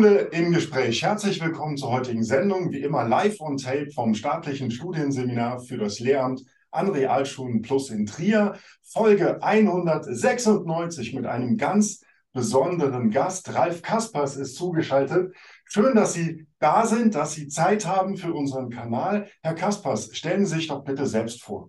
Schule im Gespräch. Herzlich willkommen zur heutigen Sendung. Wie immer live on tape vom staatlichen Studienseminar für das Lehramt an Realschulen Plus in Trier. Folge 196 mit einem ganz besonderen Gast. Ralf Kaspers ist zugeschaltet. Schön, dass Sie da sind, dass Sie Zeit haben für unseren Kanal. Herr Kaspers, stellen Sie sich doch bitte selbst vor.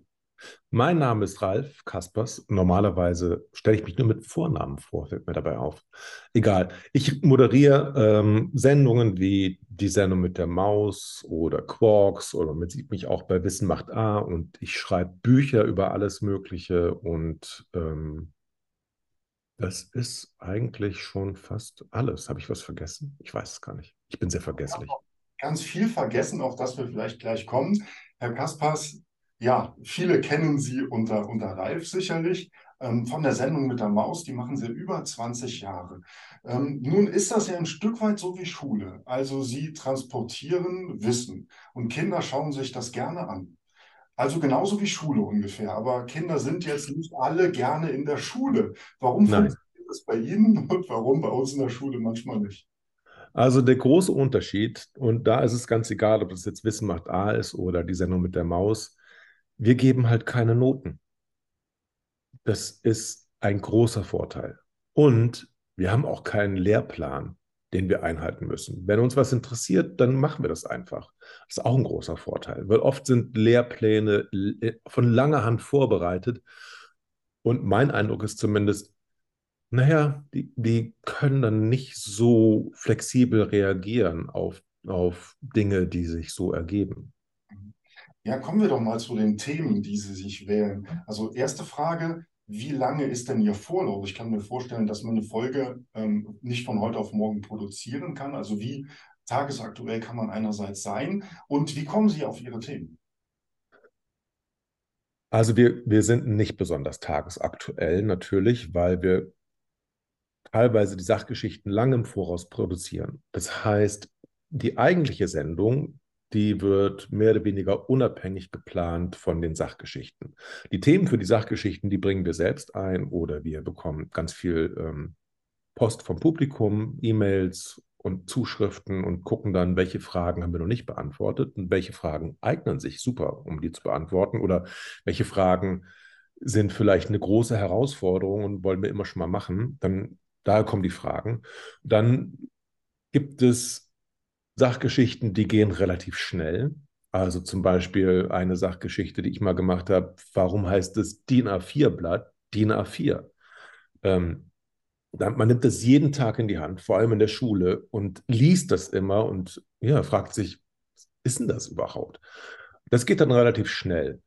Mein Name ist Ralf Kaspers. Normalerweise stelle ich mich nur mit Vornamen vor, fällt mir dabei auf. Egal. Ich moderiere ähm, Sendungen wie die Sendung mit der Maus oder Quarks oder man sieht mich auch bei Wissen macht A und ich schreibe Bücher über alles Mögliche und ähm, das ist eigentlich schon fast alles. Habe ich was vergessen? Ich weiß es gar nicht. Ich bin sehr vergesslich. Ganz viel vergessen, auf das wir vielleicht gleich kommen. Herr Kaspers, ja, viele kennen Sie unter, unter Ralf sicherlich. Ähm, von der Sendung mit der Maus, die machen Sie über 20 Jahre. Ähm, nun ist das ja ein Stück weit so wie Schule. Also Sie transportieren Wissen und Kinder schauen sich das gerne an. Also genauso wie Schule ungefähr. Aber Kinder sind jetzt nicht alle gerne in der Schule. Warum Nein. funktioniert das bei Ihnen und warum bei uns in der Schule manchmal nicht? Also der große Unterschied, und da ist es ganz egal, ob das jetzt Wissen macht A ist oder die Sendung mit der Maus, wir geben halt keine Noten. Das ist ein großer Vorteil. Und wir haben auch keinen Lehrplan, den wir einhalten müssen. Wenn uns was interessiert, dann machen wir das einfach. Das ist auch ein großer Vorteil, weil oft sind Lehrpläne von langer Hand vorbereitet. Und mein Eindruck ist zumindest, naja, die, die können dann nicht so flexibel reagieren auf, auf Dinge, die sich so ergeben. Ja, kommen wir doch mal zu den Themen, die Sie sich wählen. Also erste Frage, wie lange ist denn Ihr Vorlauf? Ich kann mir vorstellen, dass man eine Folge ähm, nicht von heute auf morgen produzieren kann. Also wie tagesaktuell kann man einerseits sein und wie kommen Sie auf Ihre Themen? Also wir, wir sind nicht besonders tagesaktuell natürlich, weil wir teilweise die Sachgeschichten lange im Voraus produzieren. Das heißt, die eigentliche Sendung die wird mehr oder weniger unabhängig geplant von den Sachgeschichten. Die Themen für die Sachgeschichten, die bringen wir selbst ein oder wir bekommen ganz viel ähm, Post vom Publikum, E-Mails und Zuschriften und gucken dann, welche Fragen haben wir noch nicht beantwortet und welche Fragen eignen sich super, um die zu beantworten oder welche Fragen sind vielleicht eine große Herausforderung und wollen wir immer schon mal machen. Dann daher kommen die Fragen. Dann gibt es Sachgeschichten, die gehen relativ schnell. Also zum Beispiel eine Sachgeschichte, die ich mal gemacht habe. Warum heißt es DIN A4-Blatt DIN A4? Ähm, man nimmt das jeden Tag in die Hand, vor allem in der Schule, und liest das immer und ja, fragt sich, was ist denn das überhaupt? Das geht dann relativ schnell.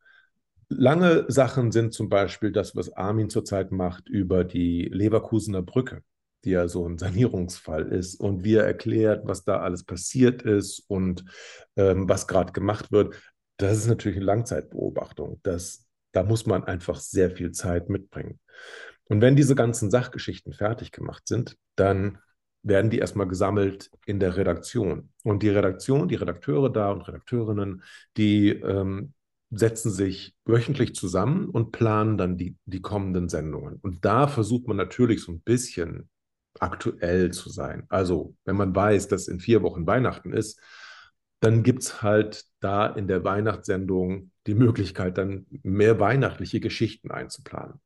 Lange Sachen sind zum Beispiel das, was Armin zurzeit macht über die Leverkusener Brücke die ja so ein Sanierungsfall ist und wie er erklärt, was da alles passiert ist und ähm, was gerade gemacht wird, das ist natürlich eine Langzeitbeobachtung. Das, da muss man einfach sehr viel Zeit mitbringen. Und wenn diese ganzen Sachgeschichten fertig gemacht sind, dann werden die erstmal gesammelt in der Redaktion. Und die Redaktion, die Redakteure da und Redakteurinnen, die ähm, setzen sich wöchentlich zusammen und planen dann die, die kommenden Sendungen. Und da versucht man natürlich so ein bisschen aktuell zu sein. Also, wenn man weiß, dass in vier Wochen Weihnachten ist, dann gibt es halt da in der Weihnachtssendung die Möglichkeit, dann mehr weihnachtliche Geschichten einzuplanen.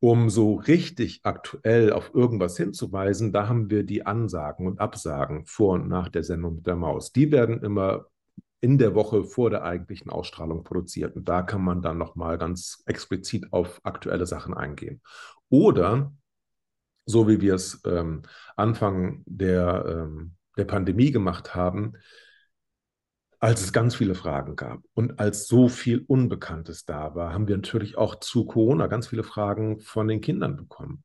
Um so richtig aktuell auf irgendwas hinzuweisen, da haben wir die Ansagen und Absagen vor und nach der Sendung mit der Maus. Die werden immer in der Woche vor der eigentlichen Ausstrahlung produziert. Und da kann man dann nochmal ganz explizit auf aktuelle Sachen eingehen. Oder so wie wir es ähm, Anfang der, ähm, der Pandemie gemacht haben, als es ganz viele Fragen gab und als so viel Unbekanntes da war, haben wir natürlich auch zu Corona ganz viele Fragen von den Kindern bekommen.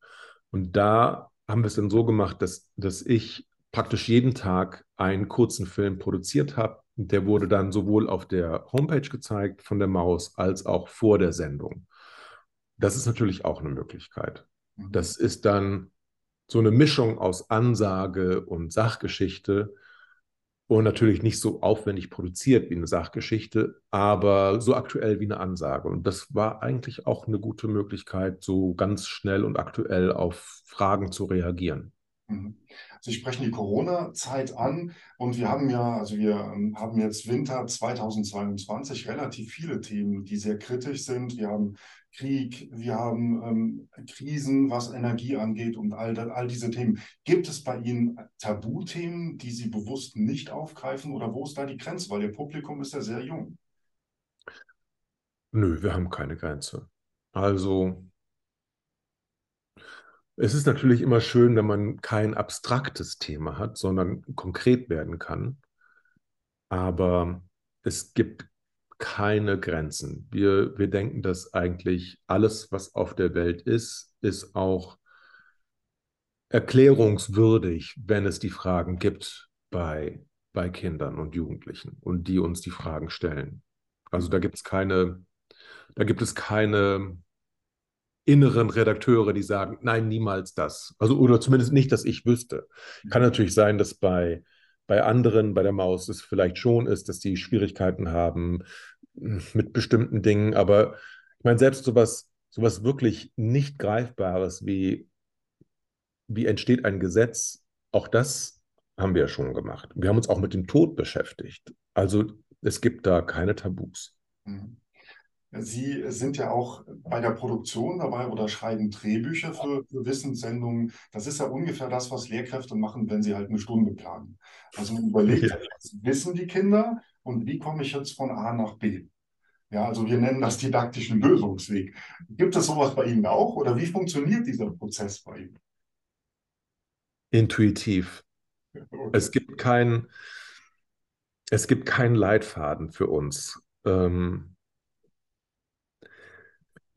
Und da haben wir es dann so gemacht, dass, dass ich praktisch jeden Tag einen kurzen Film produziert habe. Der wurde dann sowohl auf der Homepage gezeigt von der Maus als auch vor der Sendung. Das ist natürlich auch eine Möglichkeit. Das ist dann so eine Mischung aus Ansage und Sachgeschichte und natürlich nicht so aufwendig produziert wie eine Sachgeschichte, aber so aktuell wie eine Ansage. Und das war eigentlich auch eine gute Möglichkeit, so ganz schnell und aktuell auf Fragen zu reagieren. Mhm. Sie sprechen die Corona-Zeit an und wir haben ja, also wir ähm, haben jetzt Winter 2022 relativ viele Themen, die sehr kritisch sind. Wir haben Krieg, wir haben ähm, Krisen, was Energie angeht und all, all diese Themen. Gibt es bei Ihnen Tabuthemen, die Sie bewusst nicht aufgreifen oder wo ist da die Grenze? Weil Ihr Publikum ist ja sehr jung. Nö, wir haben keine Grenze. Also es ist natürlich immer schön, wenn man kein abstraktes Thema hat, sondern konkret werden kann. Aber es gibt keine Grenzen. Wir, wir denken, dass eigentlich alles, was auf der Welt ist, ist auch erklärungswürdig, wenn es die Fragen gibt bei, bei Kindern und Jugendlichen und die uns die Fragen stellen. Also da gibt es keine, da gibt es keine inneren Redakteure, die sagen, nein, niemals das. Also, oder zumindest nicht, dass ich wüsste. Kann mhm. natürlich sein, dass bei, bei anderen, bei der Maus, es vielleicht schon ist, dass die Schwierigkeiten haben mit bestimmten Dingen. Aber ich meine, selbst sowas, sowas wirklich nicht Greifbares wie, wie entsteht ein Gesetz, auch das haben wir ja schon gemacht. Wir haben uns auch mit dem Tod beschäftigt. Also es gibt da keine Tabus. Mhm. Sie sind ja auch bei der Produktion dabei oder schreiben Drehbücher für, für Wissenssendungen. Das ist ja ungefähr das, was Lehrkräfte machen, wenn sie halt eine Stunde planen. Also man überlegt, ja. was wissen die Kinder und wie komme ich jetzt von A nach B? Ja, also wir nennen das didaktischen Lösungsweg. Gibt es sowas bei Ihnen auch oder wie funktioniert dieser Prozess bei Ihnen? Intuitiv. Okay. Es gibt kein, es gibt keinen Leitfaden für uns. Ähm,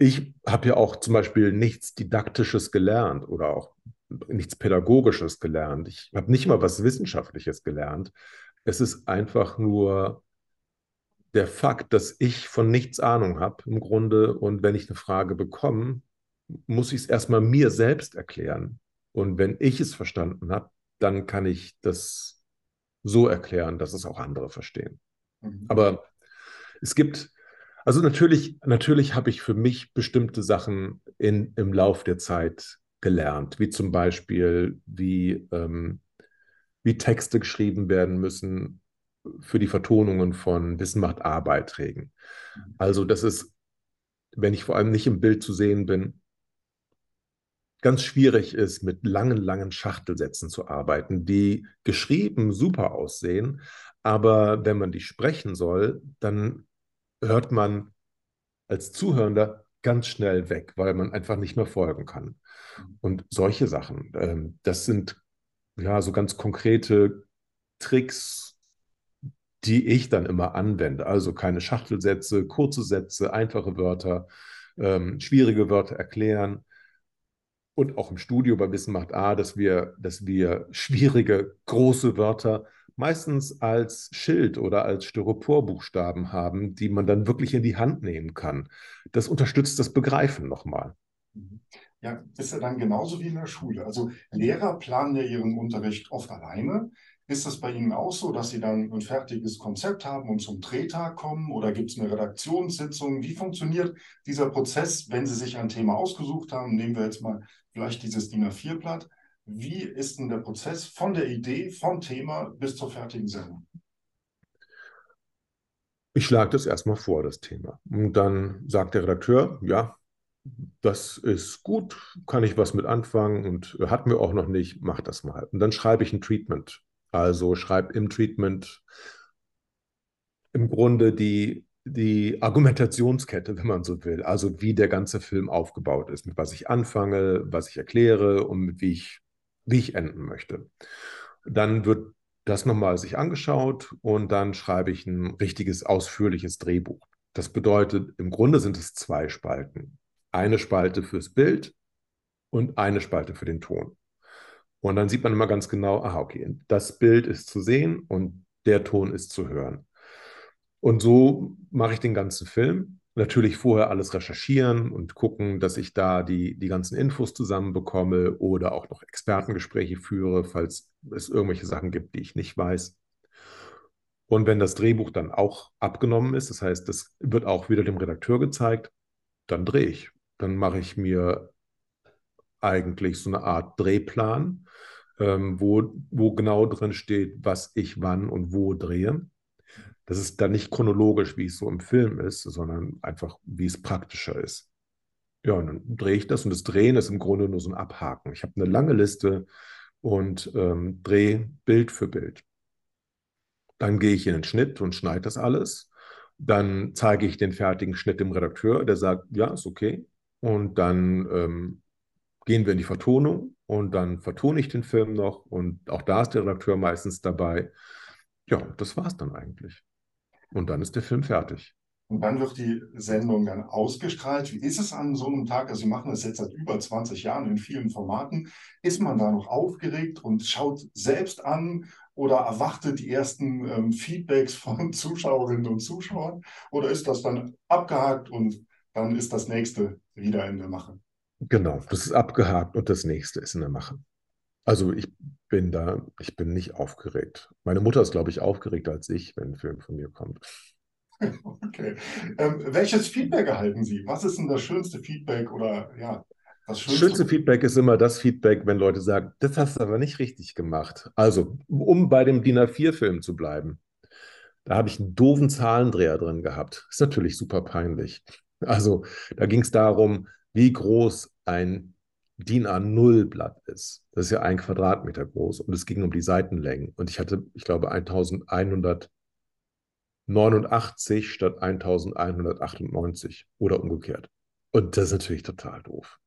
ich habe ja auch zum Beispiel nichts Didaktisches gelernt oder auch nichts Pädagogisches gelernt. Ich habe nicht mal was Wissenschaftliches gelernt. Es ist einfach nur der Fakt, dass ich von nichts Ahnung habe im Grunde und wenn ich eine Frage bekomme, muss ich es erstmal mir selbst erklären. Und wenn ich es verstanden habe, dann kann ich das so erklären, dass es auch andere verstehen. Mhm. Aber es gibt also natürlich, natürlich habe ich für mich bestimmte Sachen in, im Lauf der Zeit gelernt, wie zum Beispiel, wie, ähm, wie Texte geschrieben werden müssen für die Vertonungen von Wissen macht A-Beiträgen. Also das ist, wenn ich vor allem nicht im Bild zu sehen bin, ganz schwierig ist, mit langen, langen Schachtelsätzen zu arbeiten, die geschrieben super aussehen, aber wenn man die sprechen soll, dann hört man als Zuhörender ganz schnell weg, weil man einfach nicht mehr folgen kann. Und solche Sachen, ähm, das sind ja so ganz konkrete Tricks, die ich dann immer anwende. Also keine Schachtelsätze, kurze Sätze, einfache Wörter, ähm, schwierige Wörter erklären. Und auch im Studio bei Wissen macht A, dass wir, dass wir schwierige, große Wörter meistens als Schild oder als Styroporbuchstaben haben, die man dann wirklich in die Hand nehmen kann. Das unterstützt das Begreifen nochmal. Mhm. Ja, ist ja dann genauso wie in der Schule. Also Lehrer planen ja ihren Unterricht oft alleine. Ist das bei Ihnen auch so, dass Sie dann ein fertiges Konzept haben und zum Drehtag kommen oder gibt es eine Redaktionssitzung? Wie funktioniert dieser Prozess, wenn Sie sich ein Thema ausgesucht haben? Nehmen wir jetzt mal vielleicht dieses DIN A4-Blatt. Wie ist denn der Prozess von der Idee, vom Thema bis zur fertigen Sendung? Ich schlage das erstmal vor, das Thema. Und dann sagt der Redakteur, ja, das ist gut, kann ich was mit anfangen und hat mir auch noch nicht, mach das mal. Und dann schreibe ich ein Treatment. Also schreibe im Treatment im Grunde die, die Argumentationskette, wenn man so will. Also wie der ganze Film aufgebaut ist, mit was ich anfange, was ich erkläre und wie ich wie ich enden möchte. Dann wird das nochmal sich angeschaut und dann schreibe ich ein richtiges, ausführliches Drehbuch. Das bedeutet, im Grunde sind es zwei Spalten. Eine Spalte fürs Bild und eine Spalte für den Ton. Und dann sieht man immer ganz genau, aha, okay, das Bild ist zu sehen und der Ton ist zu hören. Und so mache ich den ganzen Film natürlich vorher alles recherchieren und gucken, dass ich da die, die ganzen Infos zusammenbekomme oder auch noch Expertengespräche führe, falls es irgendwelche Sachen gibt, die ich nicht weiß. Und wenn das Drehbuch dann auch abgenommen ist, das heißt, das wird auch wieder dem Redakteur gezeigt, dann drehe ich. Dann mache ich mir eigentlich so eine Art Drehplan, ähm, wo, wo genau drin steht, was ich wann und wo drehe. Das ist dann nicht chronologisch, wie es so im Film ist, sondern einfach, wie es praktischer ist. Ja, und dann drehe ich das und das Drehen ist im Grunde nur so ein Abhaken. Ich habe eine lange Liste und ähm, drehe Bild für Bild. Dann gehe ich in den Schnitt und schneide das alles. Dann zeige ich den fertigen Schnitt dem Redakteur, der sagt, ja, ist okay. Und dann ähm, gehen wir in die Vertonung und dann vertone ich den Film noch und auch da ist der Redakteur meistens dabei. Ja, das war es dann eigentlich. Und dann ist der Film fertig. Und dann wird die Sendung dann ausgestrahlt. Wie ist es an so einem Tag? Also Sie machen das jetzt seit über 20 Jahren in vielen Formaten. Ist man da noch aufgeregt und schaut selbst an oder erwartet die ersten ähm, Feedbacks von Zuschauerinnen und Zuschauern? Oder ist das dann abgehakt und dann ist das nächste wieder in der Mache? Genau, das ist abgehakt und das nächste ist in der Mache. Also ich bin da, ich bin nicht aufgeregt. Meine Mutter ist, glaube ich, aufgeregter als ich, wenn ein Film von mir kommt. Okay. Ähm, welches Feedback erhalten Sie? Was ist denn das schönste Feedback oder ja, das schönste? schönste Feedback ist immer das Feedback, wenn Leute sagen, das hast du aber nicht richtig gemacht. Also, um bei dem DIN A4-Film zu bleiben, da habe ich einen doofen Zahlendreher drin gehabt. Ist natürlich super peinlich. Also, da ging es darum, wie groß ein DIN A0-Blatt ist. Das ist ja ein Quadratmeter groß und es ging um die Seitenlängen. Und ich hatte, ich glaube, 1100 89 statt 1198 oder umgekehrt. Und das ist natürlich total doof.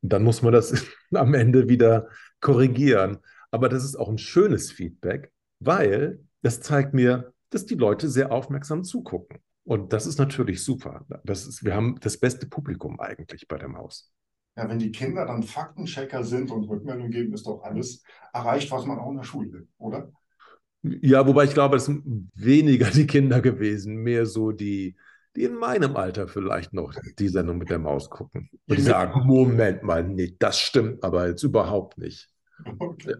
Dann muss man das am Ende wieder korrigieren. Aber das ist auch ein schönes Feedback, weil das zeigt mir, dass die Leute sehr aufmerksam zugucken. Und das ist natürlich super. Das ist, wir haben das beste Publikum eigentlich bei der Maus. Ja, wenn die Kinder dann Faktenchecker sind und Rückmeldung geben, ist doch alles erreicht, was man auch in der Schule will, oder? Ja, wobei ich glaube, es sind weniger die Kinder gewesen, mehr so die, die in meinem Alter vielleicht noch die Sendung mit der Maus gucken. Und die sagen, Moment mal, nee, das stimmt aber jetzt überhaupt nicht. Okay.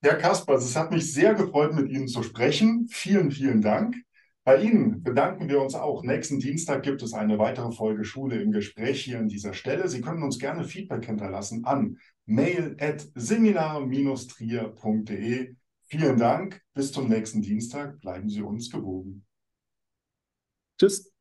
Herr Kaspers, es hat mich sehr gefreut, mit Ihnen zu sprechen. Vielen, vielen Dank. Bei Ihnen bedanken wir uns auch. Nächsten Dienstag gibt es eine weitere Folge Schule im Gespräch hier an dieser Stelle. Sie können uns gerne Feedback hinterlassen an mail.seminar-trier.de. Vielen Dank. Bis zum nächsten Dienstag. Bleiben Sie uns gewogen. Tschüss.